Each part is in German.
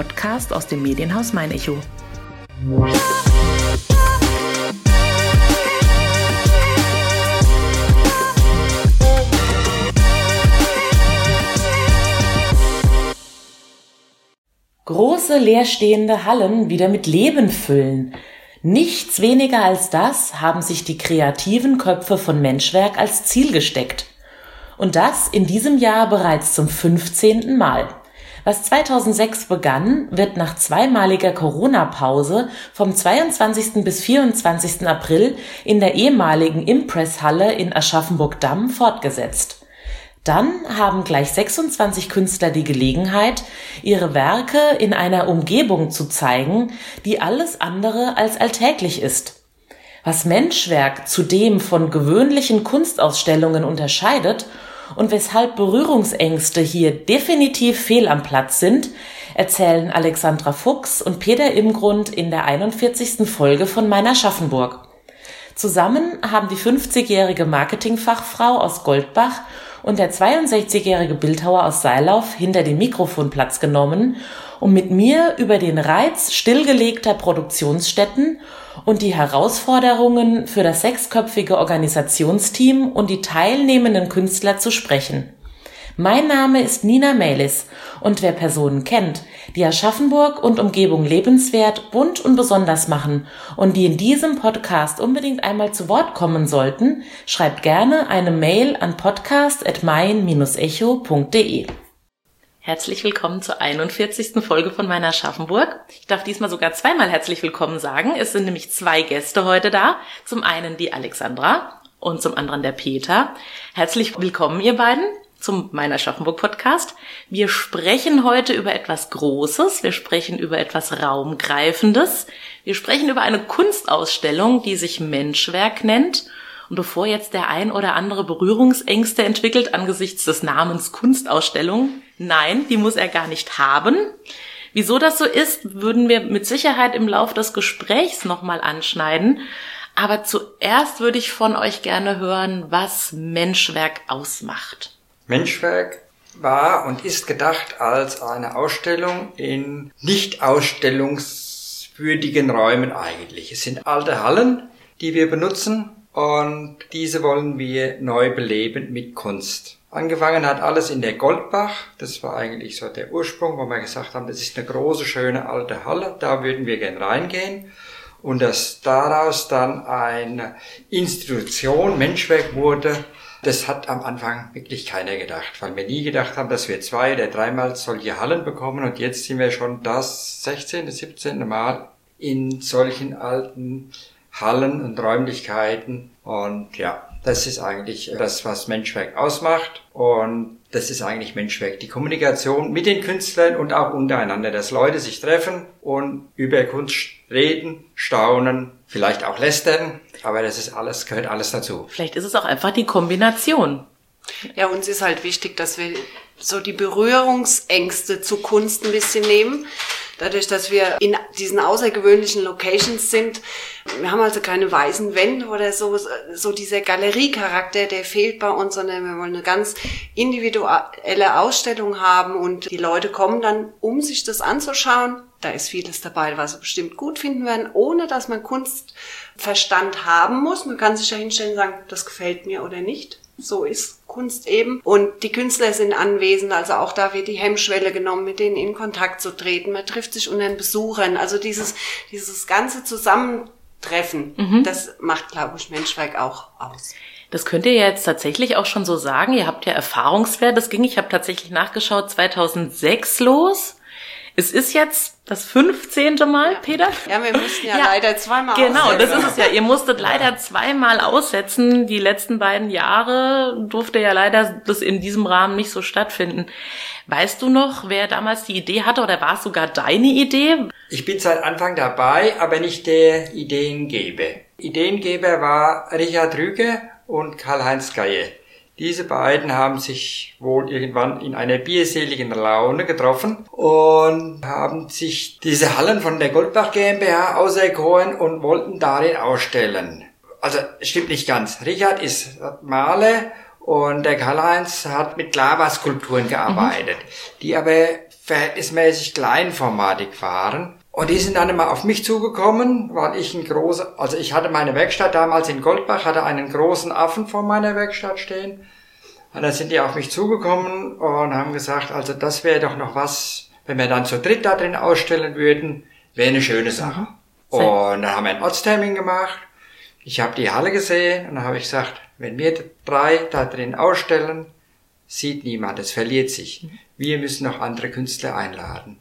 Podcast aus dem Medienhaus Mein Echo. Große leerstehende Hallen wieder mit Leben füllen. Nichts weniger als das haben sich die kreativen Köpfe von Menschwerk als Ziel gesteckt. Und das in diesem Jahr bereits zum 15. Mal. Was 2006 begann, wird nach zweimaliger Corona-Pause vom 22. bis 24. April in der ehemaligen Impress-Halle in Aschaffenburg-Damm fortgesetzt. Dann haben gleich 26 Künstler die Gelegenheit, ihre Werke in einer Umgebung zu zeigen, die alles andere als alltäglich ist. Was Menschwerk zudem von gewöhnlichen Kunstausstellungen unterscheidet und weshalb Berührungsängste hier definitiv fehl am Platz sind, erzählen Alexandra Fuchs und Peter Imgrund in der 41. Folge von Meiner Schaffenburg. Zusammen haben die 50-jährige Marketingfachfrau aus Goldbach und der 62-jährige Bildhauer aus Seilauf hinter dem Mikrofon Platz genommen, um mit mir über den Reiz stillgelegter Produktionsstätten und die Herausforderungen für das sechsköpfige Organisationsteam und die teilnehmenden Künstler zu sprechen. Mein Name ist Nina Melis und wer Personen kennt, die Aschaffenburg und Umgebung lebenswert, bunt und besonders machen und die in diesem Podcast unbedingt einmal zu Wort kommen sollten, schreibt gerne eine Mail an podcast@mein-echo.de. Herzlich willkommen zur 41. Folge von meiner Schaffenburg. Ich darf diesmal sogar zweimal herzlich willkommen sagen. Es sind nämlich zwei Gäste heute da. Zum einen die Alexandra und zum anderen der Peter. Herzlich willkommen, ihr beiden zum Meiner Schaffenburg Podcast. Wir sprechen heute über etwas Großes. Wir sprechen über etwas Raumgreifendes. Wir sprechen über eine Kunstausstellung, die sich Menschwerk nennt. Und bevor jetzt der ein oder andere Berührungsängste entwickelt angesichts des Namens Kunstausstellung, nein, die muss er gar nicht haben. Wieso das so ist, würden wir mit Sicherheit im Laufe des Gesprächs nochmal anschneiden. Aber zuerst würde ich von euch gerne hören, was Menschwerk ausmacht. Menschwerk war und ist gedacht als eine Ausstellung in nicht ausstellungswürdigen Räumen eigentlich. Es sind alte Hallen, die wir benutzen und diese wollen wir neu beleben mit Kunst. Angefangen hat alles in der Goldbach. Das war eigentlich so der Ursprung, wo wir gesagt haben, das ist eine große, schöne alte Halle. Da würden wir gern reingehen. Und dass daraus dann eine Institution, Menschwerk wurde, das hat am Anfang wirklich keiner gedacht, weil wir nie gedacht haben, dass wir zwei oder dreimal solche Hallen bekommen und jetzt sind wir schon das 16., 17. Mal in solchen alten Hallen und Räumlichkeiten und ja, das ist eigentlich das, was Menschwerk ausmacht und das ist eigentlich Menschwerk. Die Kommunikation mit den Künstlern und auch untereinander, dass Leute sich treffen und über Kunst reden, staunen, vielleicht auch lästern, aber das ist alles, gehört alles dazu. Vielleicht ist es auch einfach die Kombination. Ja, uns ist halt wichtig, dass wir so die Berührungsängste zu Kunst ein bisschen nehmen. Dadurch, dass wir in diesen außergewöhnlichen Locations sind, wir haben also keine weißen Wände oder so, so dieser Galeriecharakter, der fehlt bei uns, sondern wir wollen eine ganz individuelle Ausstellung haben und die Leute kommen dann, um sich das anzuschauen. Da ist vieles dabei, was sie bestimmt gut finden werden, ohne dass man Kunstverstand haben muss. Man kann sich ja hinstellen und sagen, das gefällt mir oder nicht. So ist Kunst eben. Und die Künstler sind anwesend, also auch da wird die Hemmschwelle genommen, mit denen in Kontakt zu treten. Man trifft sich unter den Besuchern. Also dieses, dieses ganze Zusammentreffen, mhm. das macht, glaube ich, Menschwerk auch aus. Das könnt ihr jetzt tatsächlich auch schon so sagen. Ihr habt ja Erfahrungswert. Das ging, ich habe tatsächlich nachgeschaut, 2006 los. Es ist jetzt das 15. Mal, ja. Peter? Ja, wir mussten ja, ja leider zweimal Genau, aussetzen. das ist es ja. Ihr musstet leider zweimal aussetzen. Die letzten beiden Jahre durfte ja leider das in diesem Rahmen nicht so stattfinden. Weißt du noch, wer damals die Idee hatte oder war es sogar deine Idee? Ich bin seit Anfang dabei, aber nicht der Ideengeber. Ideengeber war Richard Rüge und Karl-Heinz Geie. Diese beiden haben sich wohl irgendwann in einer bierseligen Laune getroffen und haben sich diese Hallen von der Goldbach GmbH auserkoren und wollten darin ausstellen. Also stimmt nicht ganz. Richard ist Maler und der Karl-Heinz hat mit Lavaskulpturen gearbeitet, mhm. die aber verhältnismäßig kleinformatig waren. Und die sind dann immer auf mich zugekommen, weil ich ein großer, also ich hatte meine Werkstatt damals in Goldbach, hatte einen großen Affen vor meiner Werkstatt stehen. Und dann sind die auf mich zugekommen und haben gesagt, also das wäre doch noch was, wenn wir dann zu dritt da drin ausstellen würden, wäre eine schöne Sache. Mhm. Und dann haben wir einen Ortstermin gemacht. Ich habe die Halle gesehen und dann habe ich gesagt, wenn wir drei da drin ausstellen, sieht niemand, es verliert sich. Mhm. Wir müssen noch andere Künstler einladen.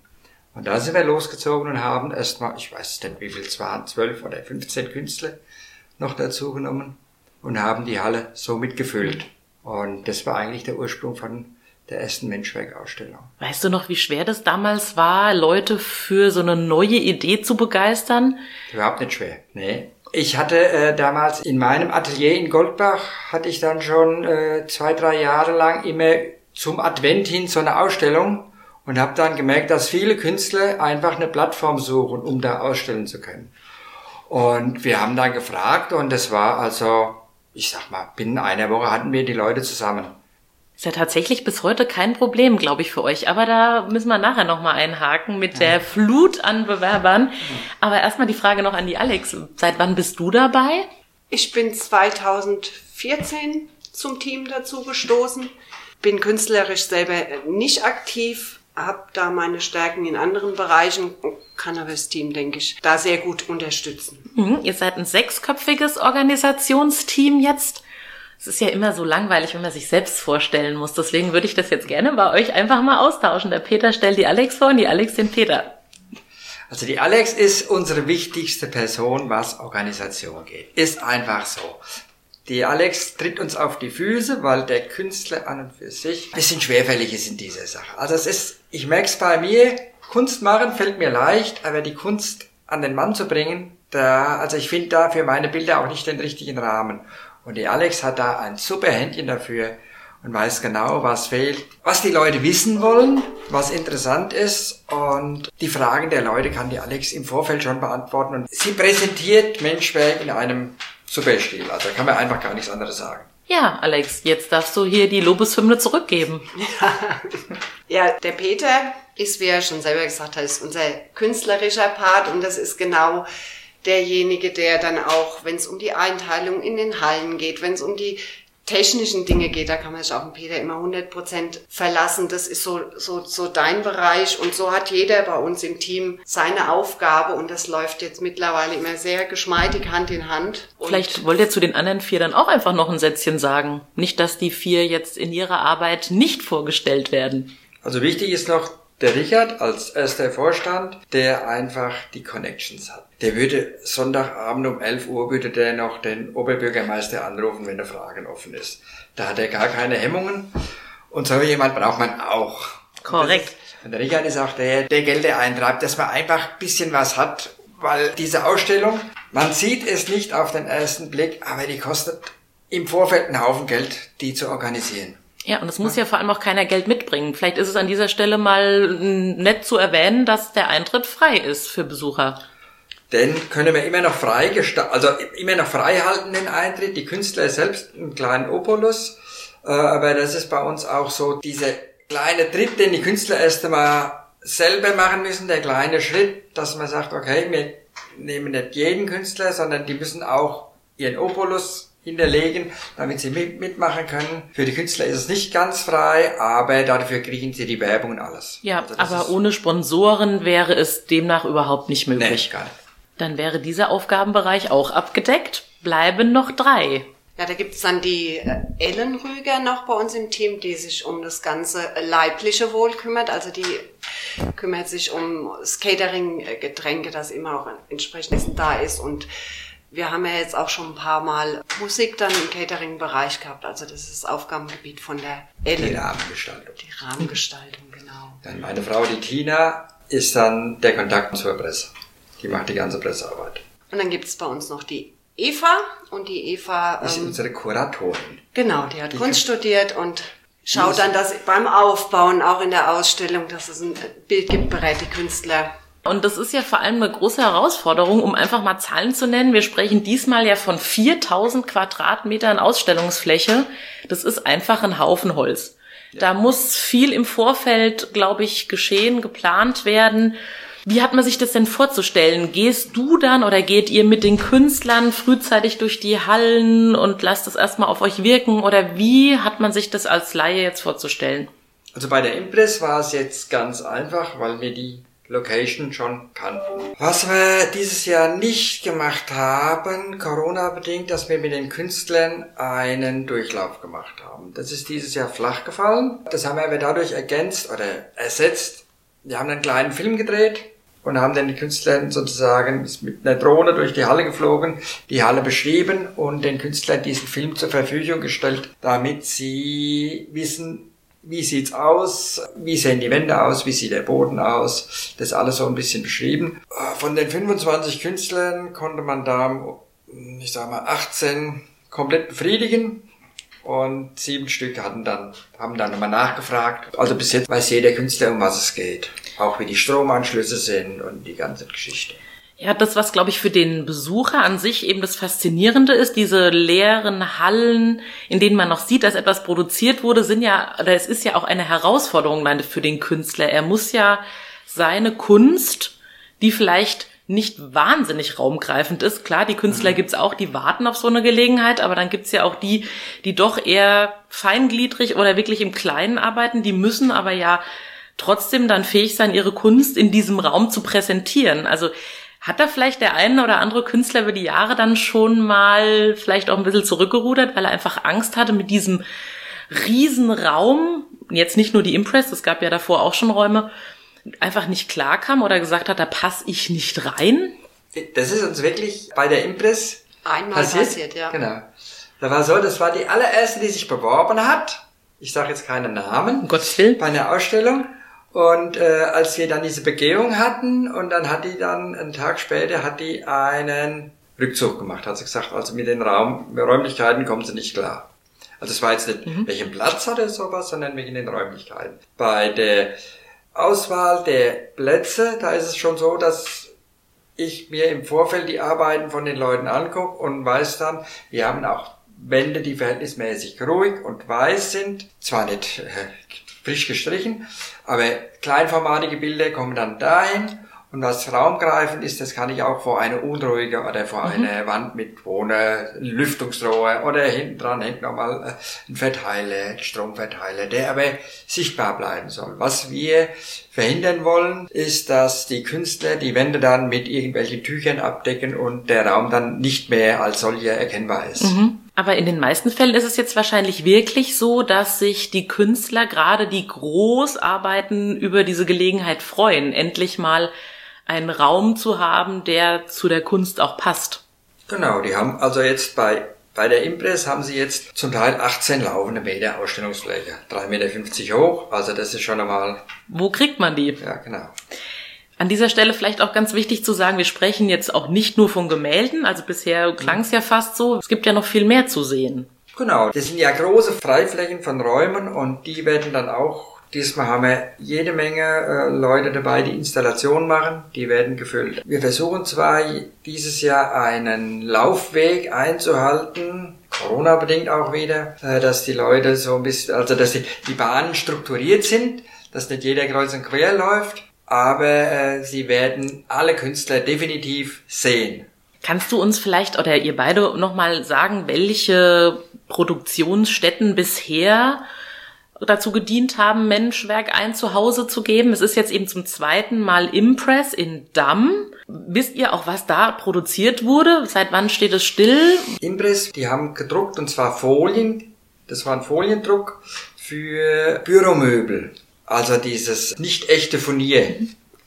Und da sind wir losgezogen und haben erstmal, ich weiß nicht, wie viel es waren, zwölf oder 15 Künstler noch dazu genommen und haben die Halle so mitgefüllt. Und das war eigentlich der Ursprung von der ersten Menschwerkausstellung. Weißt du noch, wie schwer das damals war, Leute für so eine neue Idee zu begeistern? Überhaupt nicht schwer, nee. Ich hatte äh, damals in meinem Atelier in Goldbach, hatte ich dann schon äh, zwei, drei Jahre lang immer zum Advent hin so eine Ausstellung und habe dann gemerkt, dass viele Künstler einfach eine Plattform suchen, um da ausstellen zu können. Und wir haben dann gefragt und es war also, ich sag mal, binnen einer Woche hatten wir die Leute zusammen. Ist ja tatsächlich bis heute kein Problem, glaube ich, für euch. Aber da müssen wir nachher nochmal einhaken mit der Flut an Bewerbern. Aber erstmal die Frage noch an die Alex. Seit wann bist du dabei? Ich bin 2014 zum Team dazu gestoßen. Bin künstlerisch selber nicht aktiv, habe da meine Stärken in anderen Bereichen und kann aber das Team, denke ich, da sehr gut unterstützen. Mhm, ihr seid ein sechsköpfiges Organisationsteam jetzt. Es ist ja immer so langweilig, wenn man sich selbst vorstellen muss. Deswegen würde ich das jetzt gerne bei euch einfach mal austauschen. Der Peter stellt die Alex vor und die Alex den Peter. Also die Alex ist unsere wichtigste Person, was Organisation geht. Ist einfach so. Die Alex tritt uns auf die Füße, weil der Künstler an und für sich ein bisschen schwerfällig ist in dieser Sache. Also es ist, ich merke es bei mir, Kunst machen fällt mir leicht, aber die Kunst an den Mann zu bringen, da, also ich finde da für meine Bilder auch nicht den richtigen Rahmen. Und die Alex hat da ein super Händchen dafür und weiß genau, was fehlt, was die Leute wissen wollen, was interessant ist und die Fragen der Leute kann die Alex im Vorfeld schon beantworten und sie präsentiert Menschwerk in einem super Stil. Also da kann man einfach gar nichts anderes sagen. Ja, Alex, jetzt darfst du hier die Lobeshymne zurückgeben. ja, der Peter ist, wie er schon selber gesagt hat, ist unser künstlerischer Part und das ist genau derjenige, der dann auch, wenn es um die Einteilung in den Hallen geht, wenn es um die technischen Dinge geht, da kann man sich auf den Peter immer 100% verlassen. Das ist so, so, so dein Bereich und so hat jeder bei uns im Team seine Aufgabe und das läuft jetzt mittlerweile immer sehr geschmeidig Hand in Hand. Und Vielleicht wollt ihr zu den anderen vier dann auch einfach noch ein Sätzchen sagen. Nicht, dass die vier jetzt in ihrer Arbeit nicht vorgestellt werden. Also wichtig ist noch, der Richard als erster Vorstand, der einfach die Connections hat. Der würde Sonntagabend um 11 Uhr würde der noch den Oberbürgermeister anrufen, wenn der Fragen offen ist. Da hat er gar keine Hemmungen. Und so jemand braucht man auch. Korrekt. Und der Richard ist auch der, der Gelder eintreibt, dass man einfach ein bisschen was hat, weil diese Ausstellung, man sieht es nicht auf den ersten Blick, aber die kostet im Vorfeld einen Haufen Geld, die zu organisieren. Ja, und es muss ja vor allem auch keiner Geld mitbringen. Vielleicht ist es an dieser Stelle mal nett zu erwähnen, dass der Eintritt frei ist für Besucher. Den können wir immer noch frei gestalten, also immer noch frei halten den Eintritt. Die Künstler selbst einen kleinen Opulus. Äh, aber das ist bei uns auch so dieser kleine Tritt, den die Künstler erst einmal selber machen müssen, der kleine Schritt, dass man sagt, okay, wir nehmen nicht jeden Künstler, sondern die müssen auch ihren Opulus hinterlegen, damit sie mitmachen können. Für die Künstler ist es nicht ganz frei, aber dafür kriegen sie die Werbung und alles. Ja, also aber ohne Sponsoren wäre es demnach überhaupt nicht möglich. Nee, gar nicht. Dann wäre dieser Aufgabenbereich auch abgedeckt. Bleiben noch drei. Ja, da gibt's dann die äh, Ellen Rüger noch bei uns im Team, die sich um das ganze leibliche Wohl kümmert. Also die kümmert sich um das Catering, Getränke, dass immer auch entsprechend da ist und wir haben ja jetzt auch schon ein paar Mal Musik dann im Catering-Bereich gehabt. Also das ist das Aufgabengebiet von der Ellen. Die Rahmengestaltung. Die Rahmengestaltung, genau. Dann meine Frau, die Tina, ist dann der Kontakt zur Presse. Die macht die ganze Pressearbeit. Und dann gibt es bei uns noch die Eva. Und die Eva... Ist ähm, unsere Kuratorin. Genau, die hat die Kunst studiert und schaut dann, dass beim Aufbauen, auch in der Ausstellung, dass es ein Bild gibt, berät die Künstler und das ist ja vor allem eine große Herausforderung, um einfach mal Zahlen zu nennen. Wir sprechen diesmal ja von 4000 Quadratmetern Ausstellungsfläche. Das ist einfach ein Haufen Holz. Da muss viel im Vorfeld, glaube ich, geschehen, geplant werden. Wie hat man sich das denn vorzustellen? Gehst du dann oder geht ihr mit den Künstlern frühzeitig durch die Hallen und lasst es erstmal auf euch wirken? Oder wie hat man sich das als Laie jetzt vorzustellen? Also bei der Impress war es jetzt ganz einfach, weil wir die Location schon kannten. Was wir dieses Jahr nicht gemacht haben, Corona-bedingt, dass wir mit den Künstlern einen Durchlauf gemacht haben. Das ist dieses Jahr flach gefallen. Das haben wir aber dadurch ergänzt oder ersetzt. Wir haben einen kleinen Film gedreht und haben den Künstlern sozusagen mit einer Drohne durch die Halle geflogen, die Halle beschrieben und den Künstlern diesen Film zur Verfügung gestellt, damit sie wissen, wie sieht's aus, wie sehen die Wände aus, wie sieht der Boden aus, das alles so ein bisschen beschrieben. Von den 25 Künstlern konnte man da, ich sag mal, 18 komplett befriedigen und sieben Stück hatten dann, haben dann nochmal nachgefragt. Also bis jetzt weiß jeder Künstler, um was es geht. Auch wie die Stromanschlüsse sind und die ganze Geschichte. Ja, das, was, glaube ich, für den Besucher an sich eben das Faszinierende ist, diese leeren Hallen, in denen man noch sieht, dass etwas produziert wurde, sind ja, oder es ist ja auch eine Herausforderung für den Künstler. Er muss ja seine Kunst, die vielleicht nicht wahnsinnig raumgreifend ist. Klar, die Künstler mhm. gibt's auch, die warten auf so eine Gelegenheit, aber dann gibt's ja auch die, die doch eher feingliedrig oder wirklich im Kleinen arbeiten, die müssen aber ja trotzdem dann fähig sein, ihre Kunst in diesem Raum zu präsentieren. Also hat da vielleicht der eine oder andere Künstler über die Jahre dann schon mal vielleicht auch ein bisschen zurückgerudert, weil er einfach Angst hatte mit diesem Riesenraum, jetzt nicht nur die Impress, es gab ja davor auch schon Räume, einfach nicht klarkam oder gesagt hat, da passe ich nicht rein? Das ist uns wirklich bei der Impress einmal passiert, passiert ja. Genau. Da war so, das war die allererste, die sich beworben hat. Ich sage jetzt keinen Namen. Um Gottes Willen. Bei einer Ausstellung. Und äh, als wir dann diese Begehung hatten und dann hat die dann einen Tag später hat die einen Rückzug gemacht, hat sie gesagt, also mit den Raum, Räumlichkeiten kommen sie nicht klar. Also es war jetzt nicht, mhm. welchen Platz hatte sowas, sondern wegen den Räumlichkeiten. Bei der Auswahl der Plätze, da ist es schon so, dass ich mir im Vorfeld die Arbeiten von den Leuten angucke und weiß dann, wir haben auch Wände, die verhältnismäßig ruhig und weiß sind, zwar nicht äh, frisch gestrichen, aber kleinformatige Bilder kommen dann dahin und was raumgreifend ist, das kann ich auch vor einer unruhige oder vor mhm. einer Wand mit ohne Lüftungsrohr oder hinten dran hängt nochmal äh, ein Verteiler, Stromverteiler, der aber sichtbar bleiben soll. Was wir verhindern wollen, ist, dass die Künstler die Wände dann mit irgendwelchen Tüchern abdecken und der Raum dann nicht mehr als solcher erkennbar ist. Mhm. Aber in den meisten Fällen ist es jetzt wahrscheinlich wirklich so, dass sich die Künstler, gerade die Großarbeiten, über diese Gelegenheit freuen, endlich mal einen Raum zu haben, der zu der Kunst auch passt. Genau, die haben also jetzt bei bei der Impress haben sie jetzt zum Teil 18 laufende Meter Ausstellungsfläche, 3,50 Meter hoch, also das ist schon einmal. Wo kriegt man die? Ja, genau. An dieser Stelle vielleicht auch ganz wichtig zu sagen, wir sprechen jetzt auch nicht nur von Gemälden, also bisher klang es ja fast so, es gibt ja noch viel mehr zu sehen. Genau, das sind ja große Freiflächen von Räumen und die werden dann auch, diesmal haben wir jede Menge äh, Leute dabei, die Installationen machen, die werden gefüllt. Wir versuchen zwar dieses Jahr einen Laufweg einzuhalten, Corona bedingt auch wieder, äh, dass die Leute so ein bisschen, also dass die, die Bahnen strukturiert sind, dass nicht jeder kreuz und quer läuft aber äh, sie werden alle Künstler definitiv sehen. Kannst du uns vielleicht oder ihr beide nochmal sagen, welche Produktionsstätten bisher dazu gedient haben, Menschwerk ein Zuhause zu geben? Es ist jetzt eben zum zweiten Mal Impress in Damm. Wisst ihr auch, was da produziert wurde? Seit wann steht es still? Impress, die haben gedruckt und zwar Folien. Das war ein Foliendruck für Büromöbel. Also dieses nicht echte Furnier,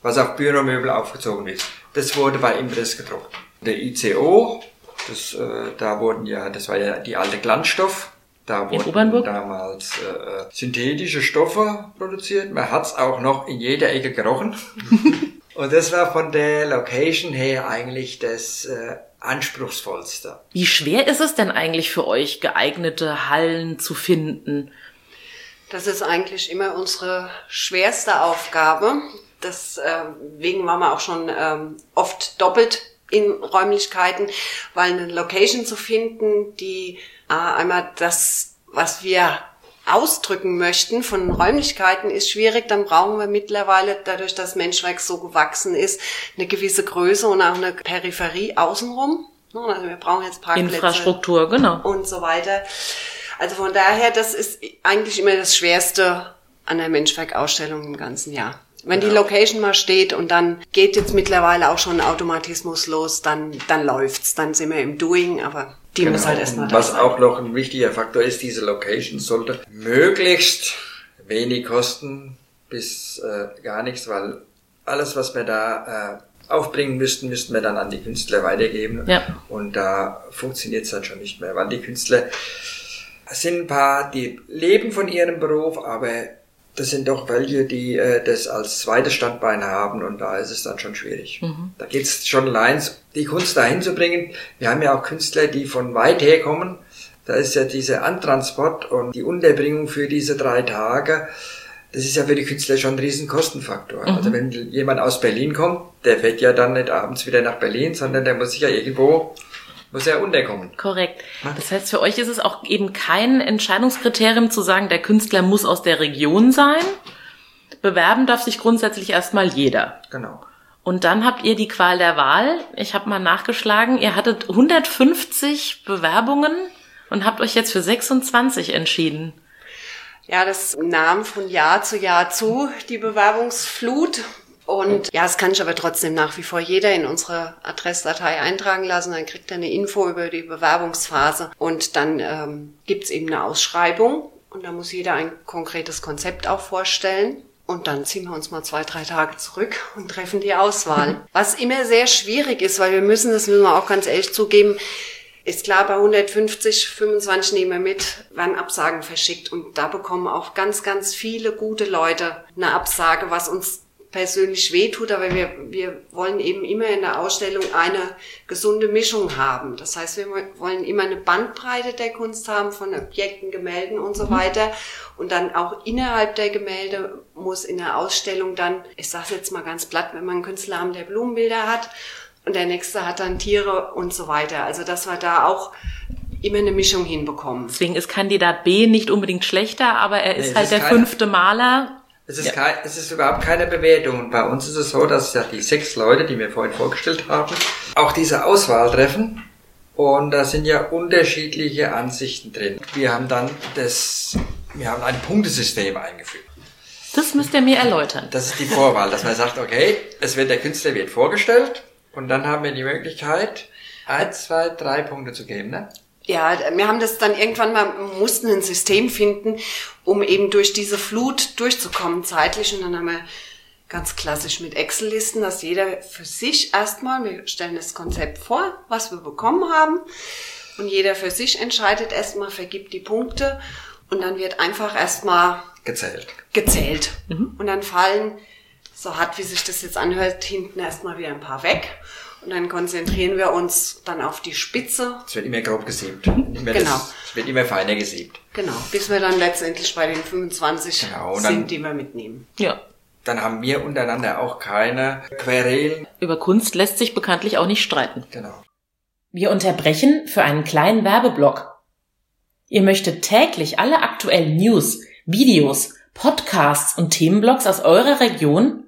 was auf Büromöbel aufgezogen ist. Das wurde bei Impress gedruckt. Der ICO, das, äh, da wurden ja, das war ja die alte Glanzstoff. Da wurden damals äh, synthetische Stoffe produziert. Man hat's auch noch in jeder Ecke gerochen. Und das war von der Location her eigentlich das äh, anspruchsvollste. Wie schwer ist es denn eigentlich für euch, geeignete Hallen zu finden? Das ist eigentlich immer unsere schwerste Aufgabe. Deswegen ähm, waren wir auch schon ähm, oft doppelt in Räumlichkeiten, weil eine Location zu finden, die äh, einmal das, was wir ausdrücken möchten von Räumlichkeiten ist schwierig, dann brauchen wir mittlerweile, dadurch, dass Menschwerk so gewachsen ist, eine gewisse Größe und auch eine Peripherie außenrum. Also wir brauchen jetzt Parkplätze. Infrastruktur, genau. Und so weiter. Also von daher, das ist eigentlich immer das Schwerste an der Menschwerk-Ausstellung im ganzen Jahr. Wenn die Location mal steht und dann geht jetzt mittlerweile auch schon Automatismus los, dann, dann läuft's, dann sind wir im Doing, aber die Genau. muss halt erstmal da Was sein. auch noch ein wichtiger Faktor ist, diese Location sollte möglichst wenig kosten bis äh, gar nichts, weil alles, was wir da äh, aufbringen müssten, müssten wir dann an die Künstler weitergeben. Ja. Und da funktioniert es dann schon nicht mehr, weil die Künstler sind ein paar, die leben von ihrem Beruf, aber das sind doch welche, die äh, das als zweites Standbein haben und da ist es dann schon schwierig. Da geht es schon allein, die Kunst dahin zu bringen. Wir haben ja auch Künstler, die von weit her kommen. Da ist ja dieser Antransport und die Unterbringung für diese drei Tage. Das ist ja für die Künstler schon ein riesen Kostenfaktor. Also wenn jemand aus Berlin kommt, der fährt ja dann nicht abends wieder nach Berlin, sondern der muss sich ja irgendwo, muss ja unterkommen. Korrekt. Das heißt, für euch ist es auch eben kein Entscheidungskriterium zu sagen, der Künstler muss aus der Region sein. Bewerben darf sich grundsätzlich erstmal jeder. Genau. Und dann habt ihr die Qual der Wahl. Ich habe mal nachgeschlagen, ihr hattet 150 Bewerbungen und habt euch jetzt für 26 entschieden. Ja, das nahm von Jahr zu Jahr zu, die Bewerbungsflut. Und ja, das kann ich aber trotzdem nach wie vor jeder in unsere Adressdatei eintragen lassen. Dann kriegt er eine Info über die Bewerbungsphase. Und dann ähm, gibt's eben eine Ausschreibung. Und da muss jeder ein konkretes Konzept auch vorstellen. Und dann ziehen wir uns mal zwei, drei Tage zurück und treffen die Auswahl. Was immer sehr schwierig ist, weil wir müssen, das müssen wir auch ganz ehrlich zugeben, ist klar, bei 150, 25 nehmen wir mit, werden Absagen verschickt. Und da bekommen auch ganz, ganz viele gute Leute eine Absage, was uns persönlich wehtut, aber wir, wir wollen eben immer in der Ausstellung eine gesunde Mischung haben. Das heißt, wir wollen immer eine Bandbreite der Kunst haben von Objekten, Gemälden und so weiter. Und dann auch innerhalb der Gemälde muss in der Ausstellung dann, ich sage jetzt mal ganz platt, wenn man einen Künstler haben, der Blumenbilder hat und der nächste hat dann Tiere und so weiter. Also dass wir da auch immer eine Mischung hinbekommen. Deswegen ist Kandidat B nicht unbedingt schlechter, aber er ist Nee, halt ist der fünfte Maler. Es ist, kein, es ist überhaupt keine Bewertung. Und bei uns ist es so, dass ja die sechs Leute, die wir vorhin vorgestellt haben, auch diese Auswahl treffen. Und da sind ja unterschiedliche Ansichten drin. Wir haben dann das, wir haben ein Punktesystem eingeführt. Das müsst ihr mir erläutern. Das ist die Vorwahl, dass man sagt, okay, es wird der Künstler wird vorgestellt und dann haben wir die Möglichkeit, eins, zwei, drei Punkte zu geben, ne? Ja, wir haben das dann irgendwann mal, mussten ein System finden, um eben durch diese Flut durchzukommen zeitlich. Und dann haben wir ganz klassisch mit Excel-Listen, dass jeder für sich erstmal, wir stellen das Konzept vor, was wir bekommen haben. Und jeder für sich entscheidet erstmal, vergibt die Punkte. Und dann wird einfach erstmal Gezählt. gezählt. Und dann fallen, so hart wie sich das jetzt anhört, hinten erstmal wieder ein paar weg. Und dann konzentrieren wir uns dann auf die Spitze Es wird immer grob gesiebt. Immer Genau. Es wird immer feiner gesiebt. Genau, bis wir dann letztendlich bei den 25 Genau, sind, die wir mitnehmen. Ja. Dann haben wir untereinander auch keine Querelen. Über Kunst lässt sich bekanntlich auch nicht streiten. Genau. Wir unterbrechen für einen kleinen Werbeblock. Ihr möchtet täglich alle aktuellen News, Videos, Podcasts und Themenblogs aus eurer Region?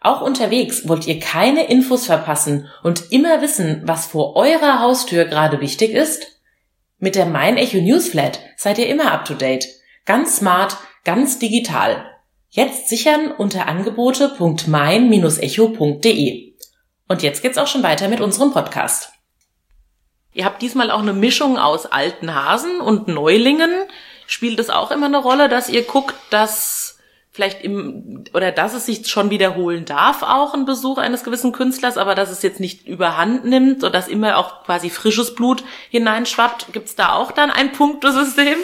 Auch unterwegs wollt ihr keine Infos verpassen und immer wissen, was vor eurer Haustür gerade wichtig ist? Mit der Mein Echo Newsflat seid ihr immer up to date. Ganz smart, ganz digital. Jetzt sichern unter angebote.mein-echo.de. Und jetzt geht's auch schon weiter mit unserem Podcast. Ihr habt diesmal auch eine Mischung aus alten Hasen und Neulingen. Spielt es auch immer eine Rolle, dass ihr guckt, dass vielleicht im, oder dass es sich schon wiederholen darf, auch ein Besuch eines gewissen Künstlers, aber dass es jetzt nicht überhand nimmt und dass immer auch quasi frisches Blut hineinschwappt. Gibt's da auch dann ein Punktesystem?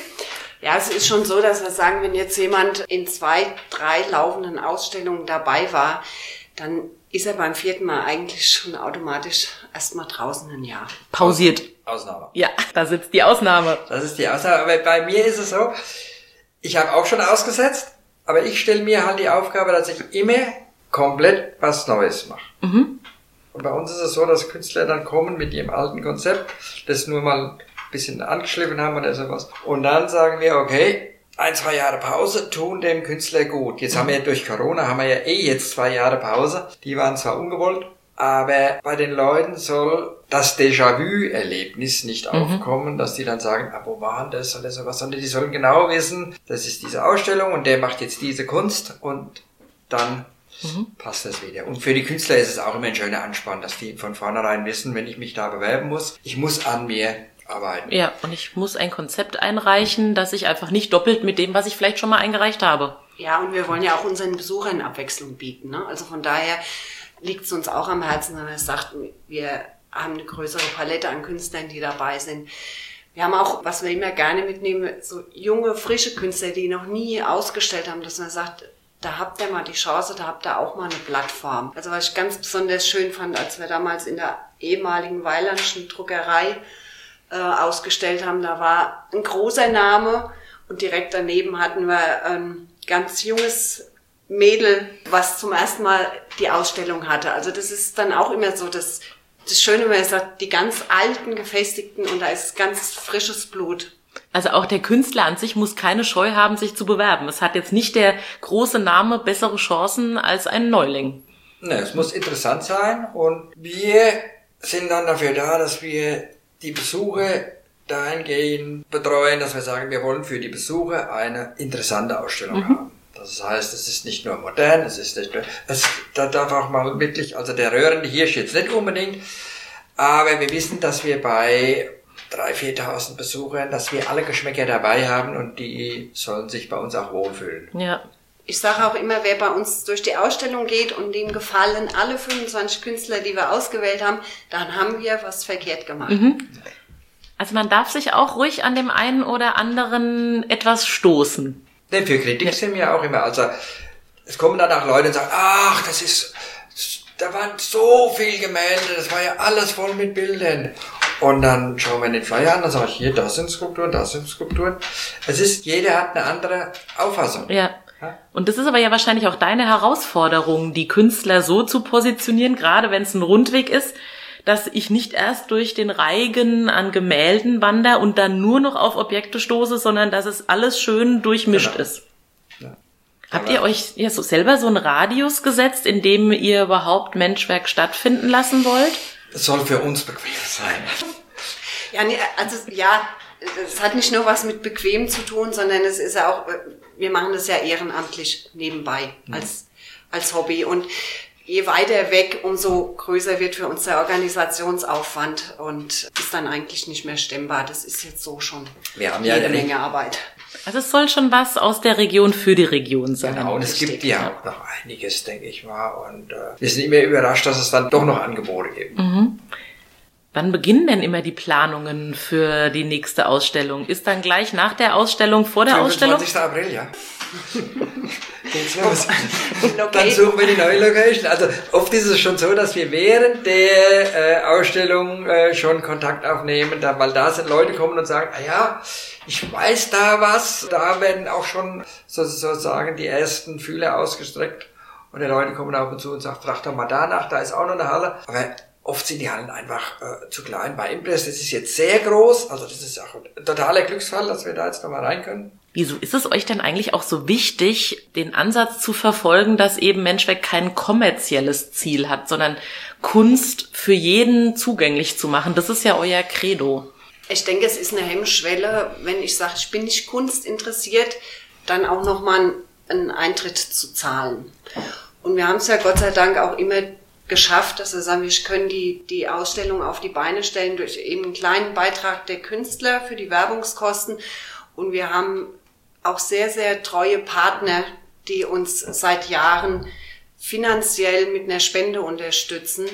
Ja, es ist schon so, dass wir sagen, wenn jetzt jemand in zwei, drei laufenden Ausstellungen dabei war, dann ist er beim vierten Mal eigentlich schon automatisch erstmal draußen ein Jahr. Pausiert. Ausnahme. Ja, da sitzt die Ausnahme. Das ist die Aussage. Aber bei mir ist es so, ich habe auch schon ausgesetzt, aber ich stelle mir halt die Aufgabe, dass ich immer komplett was Neues mache. Und bei uns ist es so, dass Künstler dann kommen mit ihrem alten Konzept, das nur mal ein bisschen angeschliffen haben oder sowas. Und dann sagen wir, okay, ein, zwei Jahre Pause tun dem Künstler gut. Jetzt haben wir durch Corona, haben wir ja eh jetzt zwei Jahre Pause. Die waren zwar ungewollt, aber bei den Leuten soll das Déjà-vu-Erlebnis nicht mhm. aufkommen, dass die dann sagen, ah, wo war das oder sowas, sondern die sollen genau wissen, das ist diese Ausstellung und der macht jetzt diese Kunst und dann mhm. passt das wieder. Und für die Künstler ist es auch immer ein schöner Anspann, dass die von vornherein wissen, wenn ich mich da bewerben muss, ich muss an mir arbeiten. Ja, und ich muss ein Konzept einreichen, das ich einfach nicht doppelt mit dem, was ich vielleicht schon mal eingereicht habe. Ja, und wir wollen ja auch unseren Besuchern Abwechslung bieten. Ne? Also von daher liegt es uns auch am Herzen, wenn wir sagen, wir haben eine größere Palette an Künstlern, die dabei sind. Wir haben auch, was wir immer gerne mitnehmen, so junge, frische Künstler, die noch nie ausgestellt haben, dass man sagt, da habt ihr mal die Chance, da habt ihr auch mal eine Plattform. Also was ich ganz besonders schön fand, als wir damals in der ehemaligen Weilandschen Druckerei äh, ausgestellt haben. Da war ein großer Name und direkt daneben hatten wir ein ganz junges Mädel, was zum ersten Mal die Ausstellung hatte. Also das ist dann auch immer so das, das Schöne, wenn man sagt, die ganz alten, gefestigten und da ist ganz frisches Blut. Also auch der Künstler an sich muss keine Scheu haben, sich zu bewerben. Es hat jetzt nicht der große Name bessere Chancen als ein Neuling. Ne, es muss interessant sein und wir sind dann dafür da, dass wir die Besucher dahingehend betreuen, dass wir sagen, wir wollen für die Besucher eine interessante Ausstellung mhm. haben. Das heißt, es ist nicht nur modern, es ist nicht nur, es, da darf auch mal wirklich, also der röhrende Hirsch jetzt nicht unbedingt, aber wir wissen, dass wir bei 3.000, 4.000 Besuchern, dass wir alle Geschmäcker dabei haben und die sollen sich bei uns auch wohlfühlen. Ja. Ich sage auch immer, wer bei uns durch die Ausstellung geht und dem gefallen alle 25 Künstler, die wir ausgewählt haben, dann haben wir was verkehrt gemacht. Mhm. Also man darf sich auch ruhig an dem einen oder anderen etwas stoßen. Denn für Kritik sind wir auch immer, also es kommen dann auch Leute und sagen, ach, das ist, da waren so viel Gemälde, das war ja alles voll mit Bildern. Und dann schauen wir in den Flyer an, dann sage ich, hier, das sind Skulpturen, das sind Skulpturen. Es ist, jeder hat eine andere Auffassung. Ja. Und das ist aber ja wahrscheinlich auch deine Herausforderung, die Künstler so zu positionieren, gerade wenn es ein Rundweg ist, dass ich nicht erst durch den Reigen an Gemälden wander und dann nur noch auf Objekte stoße, sondern dass es alles schön durchmischt genau. ist. Ja. Habt ihr euch ja so selber so einen Radius gesetzt, in dem ihr überhaupt Menschwerk stattfinden lassen wollt? Es soll für uns bequem sein. Ja, nee, also ja, es hat nicht nur was mit bequem zu tun, sondern es ist ja auch, wir machen das ja ehrenamtlich nebenbei mhm. als, als Hobby. Und je weiter weg, umso größer wird für uns der Organisationsaufwand und ist dann eigentlich nicht mehr stemmbar. Das ist jetzt so schon wir haben ja jede Menge Arbeit. Also es soll schon was aus der Region für die Region sein. Genau, und es gibt ja auch noch einiges, denke ich mal. Und äh, wir sind immer überrascht, dass es dann doch noch Angebote gibt. Mhm. Wann beginnen denn immer die Planungen für die nächste Ausstellung? Ist dann gleich nach der Ausstellung, vor der 25. Ausstellung? 20. April, ja. Dann suchen wir die neue Location. Also oft ist es schon so, dass wir während der äh, Ausstellung äh, schon Kontakt aufnehmen, da, weil da sind Leute kommen und sagen, ah ja, ich weiß da was. Da werden auch schon sozusagen die ersten Fühler ausgestreckt. Und die Leute kommen auf und zu und sagen, frag doch mal danach, da ist auch noch eine Halle. Aber Oft sind die Hallen einfach äh, zu klein. Bei Impress, das ist jetzt sehr groß. Also das ist auch ein totaler Glücksfall, dass wir da jetzt nochmal rein können. Wieso ist es euch denn eigentlich auch so wichtig, den Ansatz zu verfolgen, dass eben Menschwerk kein kommerzielles Ziel hat, sondern Kunst für jeden zugänglich zu machen? Das ist ja euer Credo. Ich denke, es ist eine Hemmschwelle, wenn ich sage, ich bin nicht Kunst interessiert, dann auch nochmal einen Eintritt zu zahlen. Und wir haben es ja Gott sei Dank auch immer geschafft, dass wir sagen, wir können die, die Ausstellung auf die Beine stellen durch eben einen kleinen Beitrag der Künstler für die Werbungskosten. Und wir haben auch sehr, sehr treue Partner, die uns seit Jahren finanziell mit einer Spende unterstützen.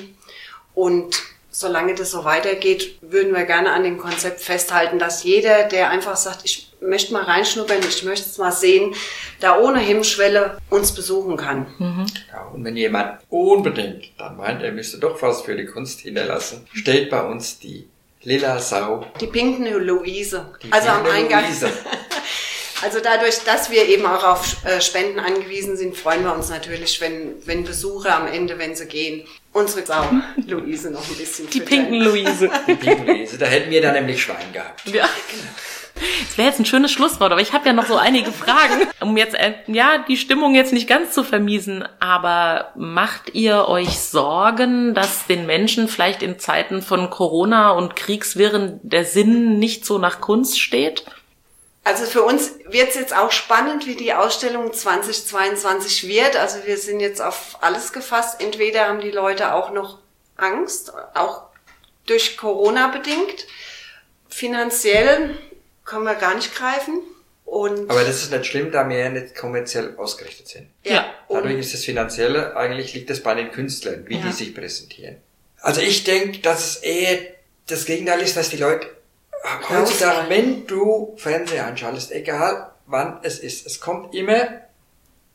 Und solange das so weitergeht, würden wir gerne an dem Konzept festhalten, dass jeder, der einfach sagt, ich möchte mal reinschnuppern, ich möchte es mal sehen, da ohne Hemmschwelle uns besuchen kann. Mhm. Ja, und wenn jemand unbedingt dann meint, er müsste doch was für die Kunst hinterlassen, steht bei uns die Lila Sau. Die pinken Luise. Die also am Eingang. Luise. Also dadurch, dass wir eben auch auf äh, Spenden angewiesen sind, freuen wir uns natürlich, wenn, wenn Besucher am Ende, wenn sie gehen, unsere Sau Luise noch ein bisschen Die pinken Luise. Die pinken Luise. Da hätten wir dann nämlich Schwein gehabt. Ja. Das wäre jetzt ein schönes Schlusswort, aber ich habe ja noch so einige Fragen, um jetzt äh, ja die Stimmung jetzt nicht ganz zu vermiesen. Aber macht ihr euch Sorgen, dass den Menschen vielleicht in Zeiten von Corona und Kriegswirren der Sinn nicht so nach Kunst steht? Also für uns wird es jetzt auch spannend, wie die Ausstellung 2022 wird. Also wir sind jetzt auf alles gefasst. Entweder haben die Leute auch noch Angst, auch durch Corona bedingt. Finanziell können wir gar nicht greifen. Und Aber das ist nicht schlimm, da wir ja nicht kommerziell ausgerichtet sind. ja, Dadurch ist das Finanzielle, eigentlich liegt das bei den Künstlern, wie Ja. die sich präsentieren. Also ich denke, dass es eher das Gegenteil ist, dass die Leute heutzutage, wenn du Fernseher anschaltest, egal wann es ist, es kommt immer,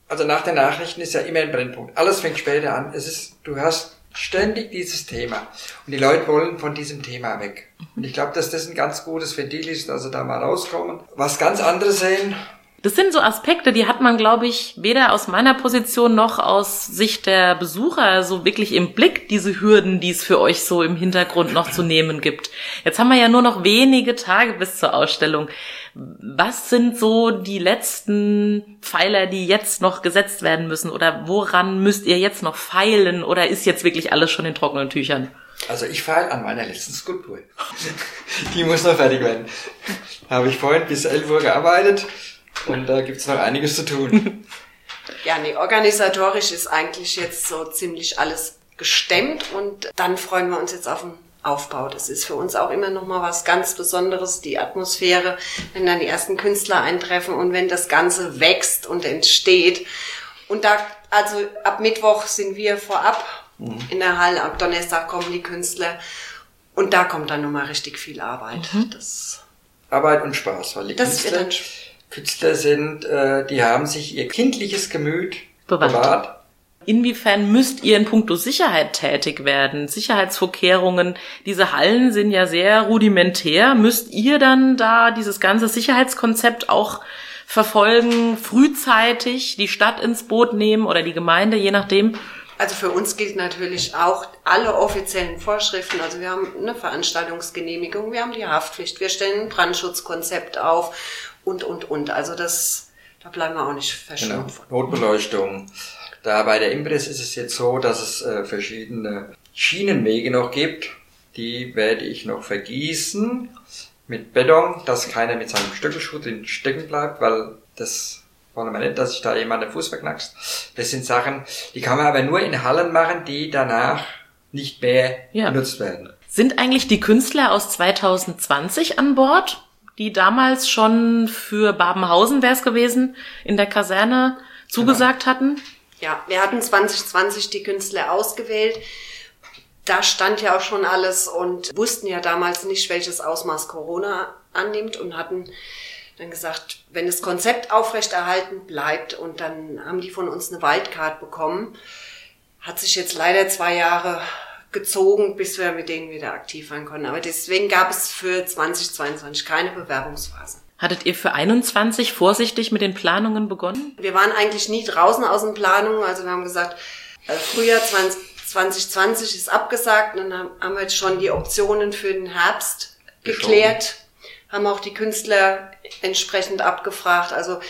also nach den Nachrichten ist ja immer ein Brennpunkt. Alles fängt später an. Es ist, du hast ständig dieses Thema. Und die Leute wollen von diesem Thema weg. Und ich glaube, dass das ein ganz gutes Ventil ist, dass sie da mal rauskommen. Was ganz anderes sehen, Das sind so Aspekte, die hat man, glaube ich, weder aus meiner Position noch aus Sicht der Besucher so wirklich im Blick, diese Hürden, die es für euch so im Hintergrund noch zu nehmen gibt. Jetzt haben wir ja nur noch wenige Tage bis zur Ausstellung. Was sind so die letzten Pfeiler, die jetzt noch gesetzt werden müssen? Oder woran müsst ihr jetzt noch feilen? Oder ist jetzt wirklich alles schon in trockenen Tüchern? Also ich feile an meiner letzten Skulptur. Die muss noch fertig werden. Habe ich vorhin bis 11 Uhr gearbeitet und da gibt's noch einiges zu tun. ja, nee, organisatorisch ist eigentlich jetzt so ziemlich alles gestemmt und dann freuen wir uns jetzt auf den Aufbau. Das ist für uns auch immer noch mal was ganz Besonderes, die Atmosphäre, wenn dann die ersten Künstler eintreffen und wenn das Ganze wächst und entsteht. Und da, also ab Mittwoch sind wir vorab in der Halle, ab Donnerstag kommen die Künstler und da kommt dann nochmal richtig viel Arbeit. Das, Arbeit und Spaß, weil die Das wird Künstler, dann- Künstler sind, äh, die haben sich ihr kindliches Gemüt Bewahrt. bewahrt. Inwiefern müsst ihr in puncto Sicherheit tätig werden? Sicherheitsvorkehrungen, diese Hallen sind ja sehr rudimentär. Müsst ihr dann da dieses ganze Sicherheitskonzept auch verfolgen, frühzeitig die Stadt ins Boot nehmen oder die Gemeinde, je nachdem? Also für uns gilt natürlich auch alle offiziellen Vorschriften. Also wir haben eine Veranstaltungsgenehmigung, wir haben die Haftpflicht, wir stellen ein Brandschutzkonzept auf und, und, und. Also das, da bleiben wir auch nicht Genau. verschont von. Notbeleuchtung. Da bei der Impress ist es jetzt so, dass es äh, verschiedene Schienenwege noch gibt. Die werde ich noch vergießen mit Beton, dass keiner mit seinem Stöckelschuh drin stecken bleibt, weil das wollen wir nicht, dass sich da jemand den Fuß verknackst. Das sind Sachen, die kann man aber nur in Hallen machen, die danach nicht mehr Ja. benutzt werden. Sind eigentlich die Künstler aus 2020 an Bord, die damals schon für Babenhausen wär's gewesen, in der Kaserne zugesagt hatten? Ja, wir hatten 2020 die Künstler ausgewählt. Da stand ja auch schon alles und wussten ja damals nicht, welches Ausmaß Corona annimmt und hatten dann gesagt, wenn das Konzept aufrechterhalten bleibt und dann haben die von uns eine Wildcard bekommen. Hat sich jetzt leider zwei Jahre gezogen, bis wir mit denen wieder aktiv werden konnten. Aber deswegen gab es für 2022 keine Bewerbungsphase. Hattet ihr für 21 vorsichtig mit den Planungen begonnen? Wir waren eigentlich nie draußen aus den Planungen. Also wir haben gesagt, äh, Frühjahr 20, 2020 ist abgesagt. Und dann haben- wir jetzt schon die Optionen für den Herbst Geschoben. geklärt. Haben auch die Künstler entsprechend abgefragt. Also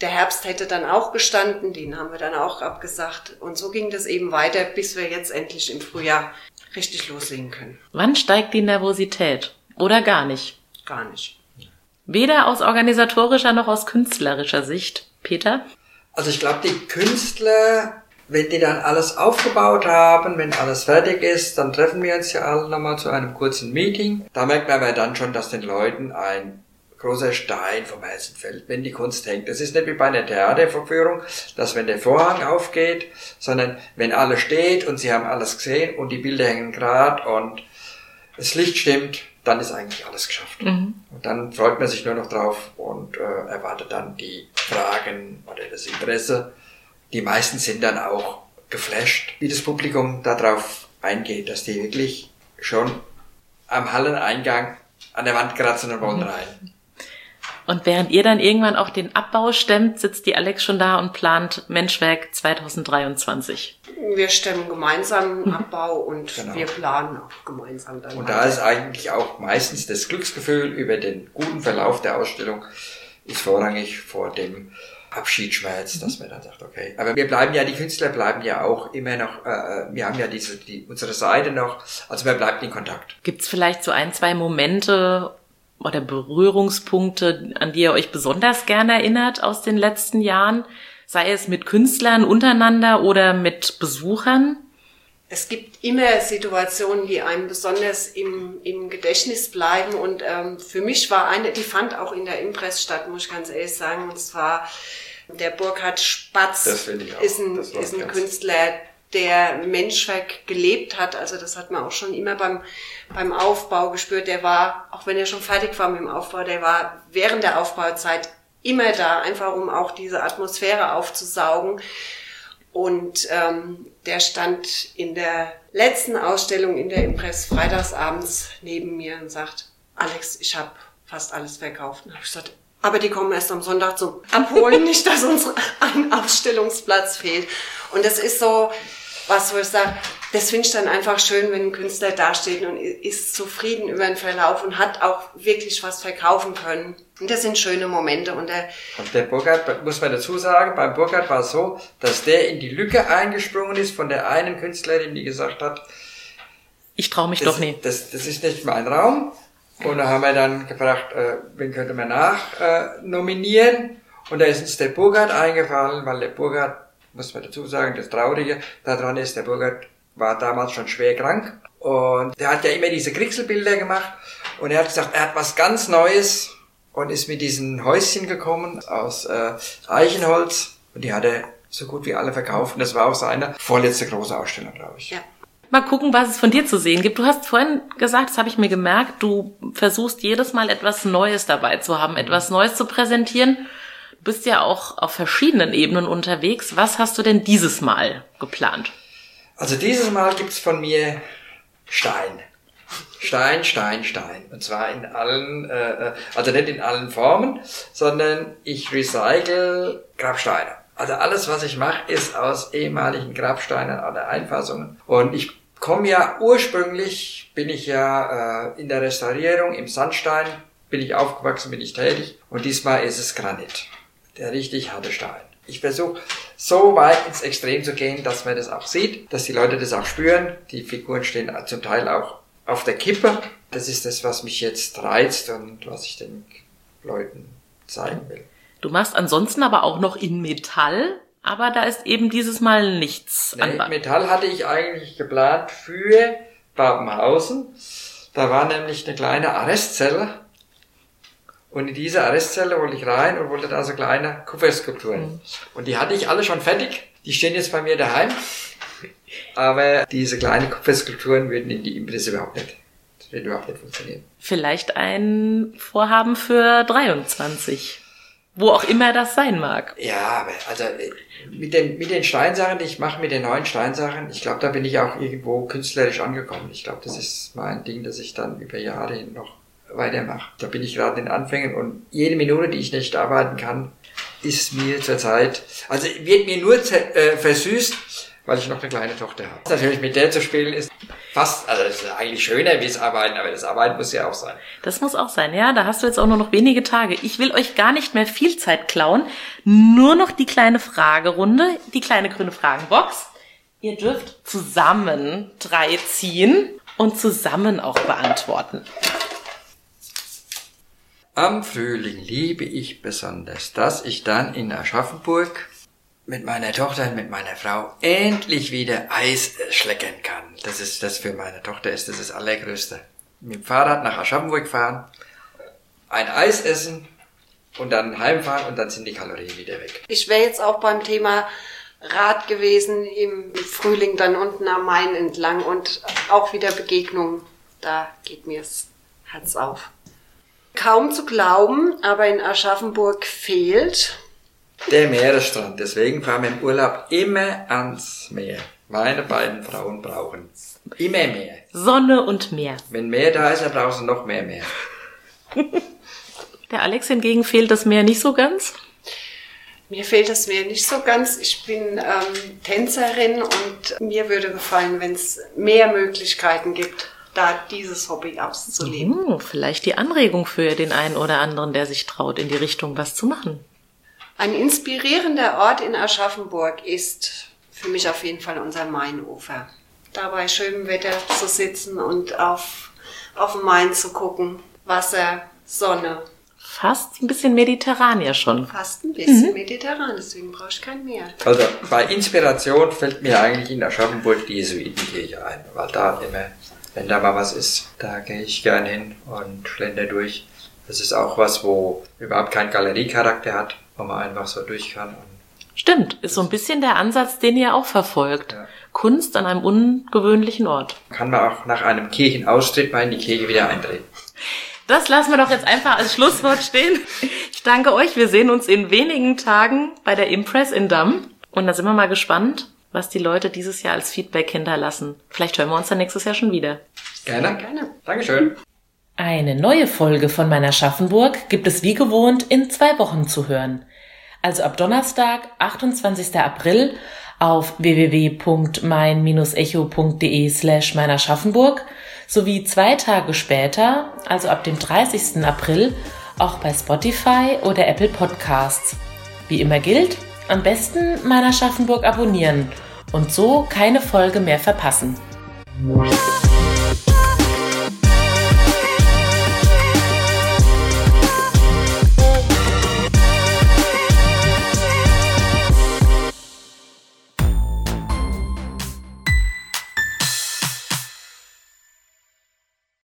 der Herbst hätte dann auch gestanden. Den haben wir dann auch abgesagt. Und so ging das eben weiter, bis wir jetzt endlich im Frühjahr richtig loslegen können. Wann steigt die Nervosität? Oder gar nicht? Gar nicht. Weder aus organisatorischer noch aus künstlerischer Sicht. Peter? Also ich glaube, die Künstler, wenn die dann alles aufgebaut haben, wenn alles fertig ist, dann treffen wir uns ja alle nochmal zu einem kurzen Meeting. Da merkt man aber dann schon, dass den Leuten ein großer Stein vom Herzen fällt, wenn die Kunst hängt. Das ist nicht wie bei einer Theatervorführung, dass wenn der Vorhang aufgeht, sondern wenn alles steht und sie haben alles gesehen und die Bilder hängen gerade und das Licht stimmt, dann ist eigentlich alles geschafft. Und dann freut man sich nur noch drauf und äh, erwartet dann die Fragen oder das Interesse. Die meisten sind dann auch geflasht, wie das Publikum darauf eingeht, dass die wirklich schon am Halleneingang an der Wand kratzen und wollen rein. Und während ihr dann irgendwann auch den Abbau stemmt, sitzt die Alex schon da und plant Menschwerk 2023. Wir stemmen gemeinsam Abbau und genau. wir planen auch gemeinsam dann. Und da ist eigentlich auch meistens das Glücksgefühl über den guten Verlauf der Ausstellung ist vorrangig vor dem Abschiedsschmerz, dass man dann sagt, okay. Aber wir bleiben ja, die Künstler bleiben ja auch immer noch, äh, äh wir haben ja diese, die, unsere Seite noch, also man bleibt in Kontakt. Gibt's vielleicht so ein, zwei Momente oder Berührungspunkte, an die ihr euch besonders gerne erinnert aus den letzten Jahren? Sei es mit Künstlern untereinander oder mit Besuchern? Es gibt immer Situationen, die einem besonders im, im Gedächtnis bleiben. Und ähm, für mich war eine, die fand auch in der Impress statt, muss ich ganz ehrlich sagen. Und zwar der Burkhard Spatz ist ein, ist ein Künstler, der Menschwerk gelebt hat. Also das hat man auch schon immer beim, beim Aufbau gespürt. Der war, auch wenn er schon fertig war mit dem Aufbau, der war während der Aufbauzeit immer da, einfach um auch diese Atmosphäre aufzusaugen. Und ähm, der stand in der letzten Ausstellung in der Impress freitagsabends neben mir und sagt, Alex, ich habe fast alles verkauft. Und hab ich gesagt, aber die kommen erst am Sonntag zum Abholen, nicht, dass uns ein Ausstellungsplatz fehlt. Und das ist so, was wo ich sage, das finde ich dann einfach schön, wenn ein Künstler dasteht und ist zufrieden über den Verlauf und hat auch wirklich was verkaufen können. Und das sind schöne Momente. Und der, und der Burkhardt, muss man dazu sagen, beim Burkhardt war es so, dass der in die Lücke eingesprungen ist von der einen Künstlerin, die gesagt hat, ich traue mich das, doch nicht. Das, das ist nicht mein Raum. Und da haben wir dann gefragt, äh, wen könnte man nach äh, nominieren? Und da ist uns der Burkhardt eingefallen, weil der Burkhardt muss man dazu sagen, das Traurige daran ist, der Burger war damals schon schwer krank und der hat ja immer diese Kriegselbilder gemacht und er hat gesagt, er hat was ganz Neues und ist mit diesen Häuschen gekommen aus äh, Eichenholz und die hat er so gut wie alle verkauft und das war auch seine vorletzte große Ausstellung, glaube ich. Ja. Mal gucken, was es von dir zu sehen gibt. Du hast vorhin gesagt, das habe ich mir gemerkt, du versuchst jedes Mal etwas Neues dabei zu haben, etwas Neues zu präsentieren bist ja auch auf verschiedenen Ebenen unterwegs. Was hast du denn dieses Mal geplant? Also dieses Mal gibt's von mir Stein. Stein, Stein, Stein. Und zwar in allen, äh, äh, also nicht in allen Formen, sondern ich recycle Grabsteine. Also alles, was ich mache, ist aus ehemaligen Grabsteinen oder Einfassungen. Und ich komme ja ursprünglich, bin ich ja äh, in der Restaurierung im Sandstein, bin ich aufgewachsen, bin ich tätig. Und diesmal ist es Granit der richtig harte Stein. Ich versuche so weit ins Extrem zu gehen, dass man das auch sieht, dass die Leute das auch spüren. Die Figuren stehen zum Teil auch auf der Kippe. Das ist das, was mich jetzt reizt und was ich den Leuten zeigen will. Du machst ansonsten aber auch noch in Metall, aber da ist eben dieses Mal nichts nee. Metall hatte ich eigentlich geplant für Babenhausen. Da war nämlich eine kleine Arrestzelle und in diese Arrestzelle wollte ich rein und wollte da so kleine Kupferskulpturen. Mhm. Und die hatte ich alle schon fertig. Die stehen jetzt bei mir daheim. Aber diese kleinen Kupferskulpturen würden in die Impresse überhaupt nicht. Das würde überhaupt nicht funktionieren. Vielleicht ein Vorhaben für 23. Wo auch immer das sein mag. Ja, aber also mit den, mit den Steinsachen, die ich mache, mit den neuen Steinsachen, ich glaube, da bin ich auch irgendwo künstlerisch angekommen. Ich glaube, das ist mein Ding, dass ich dann über Jahre hin noch weitermache. Da bin ich gerade in den Anfängen und jede Minute, die ich nicht arbeiten kann, ist mir zurzeit, also wird mir nur äh, versüßt, weil ich noch eine kleine Tochter habe. Natürlich mit der zu spielen ist fast, also ist eigentlich schöner wie das Arbeiten, aber das Arbeiten muss ja auch sein. Das muss auch sein, ja. Da hast du jetzt auch nur noch wenige Tage. Ich will euch gar nicht mehr viel Zeit klauen. Nur noch die kleine Fragerunde, die kleine grüne Fragenbox. Ihr dürft zusammen drei ziehen und zusammen auch beantworten. Am Frühling liebe ich besonders, dass ich dann in Aschaffenburg mit meiner Tochter und mit meiner Frau endlich wieder Eis schlecken kann. Das ist, das für meine Tochter ist das das Allergrößte. Mit dem Fahrrad nach Aschaffenburg fahren, ein Eis essen und dann heimfahren und dann sind die Kalorien wieder weg. Ich wäre jetzt auch beim Thema Rad gewesen im Frühling dann unten am Main entlang und auch wieder Begegnungen. Da geht mir's Herz auf. Kaum zu glauben, aber in Aschaffenburg fehlt der Meeresstrand. Deswegen fahren wir im Urlaub immer ans Meer. Meine beiden Frauen brauchen immer mehr. Sonne und Meer. Wenn mehr da ist, dann brauchen sie noch mehr Meer. Der Alex hingegen fehlt das Meer nicht so ganz. Mir fehlt das Meer nicht so ganz. Ich bin ähm, Tänzerin und mir würde gefallen, wenn es mehr Möglichkeiten gibt, da dieses Hobby auszuleben. Hm, vielleicht die Anregung für den einen oder anderen, der sich traut, in die Richtung was zu machen. Ein inspirierender Ort in Aschaffenburg ist für mich auf jeden Fall unser Mainufer. Da bei schönem Wetter zu sitzen und auf, auf den Main zu gucken. Wasser, Sonne. Fast ein bisschen mediterran ja schon. Fast ein bisschen mhm. mediterran, deswegen brauche ich kein Meer. Also bei Inspiration fällt mir eigentlich in Aschaffenburg die Jesuitenkirche ein, weil da immer, wenn da mal was ist, da gehe ich gern hin und schlender durch. Das ist auch was, wo überhaupt kein Galeriecharakter hat, wo man einfach so durch kann. Stimmt, ist so ein bisschen der Ansatz, den ihr auch verfolgt. Ja. Kunst an einem ungewöhnlichen Ort. Kann man auch nach einem Kirchenaustritt mal in die Kirche wieder eintreten. Das lassen wir doch jetzt einfach als Schlusswort stehen. Ich danke euch. Wir sehen uns in wenigen Tagen bei der Impress in Damm. Und da sind wir mal gespannt, was die Leute dieses Jahr als Feedback hinterlassen. Vielleicht hören wir uns dann nächstes Jahr schon wieder. Gerne, gerne. Dankeschön. Eine neue Folge von meiner Schaffenburg gibt es wie gewohnt in zwei Wochen zu hören. Also ab Donnerstag, 28. April auf www.mein-echo.de slash meiner Schaffenburg sowie zwei Tage später, also ab dem 30. April, auch bei Spotify oder Apple Podcasts. Wie immer gilt, am besten meiner Schaffenburg abonnieren und so keine Folge mehr verpassen.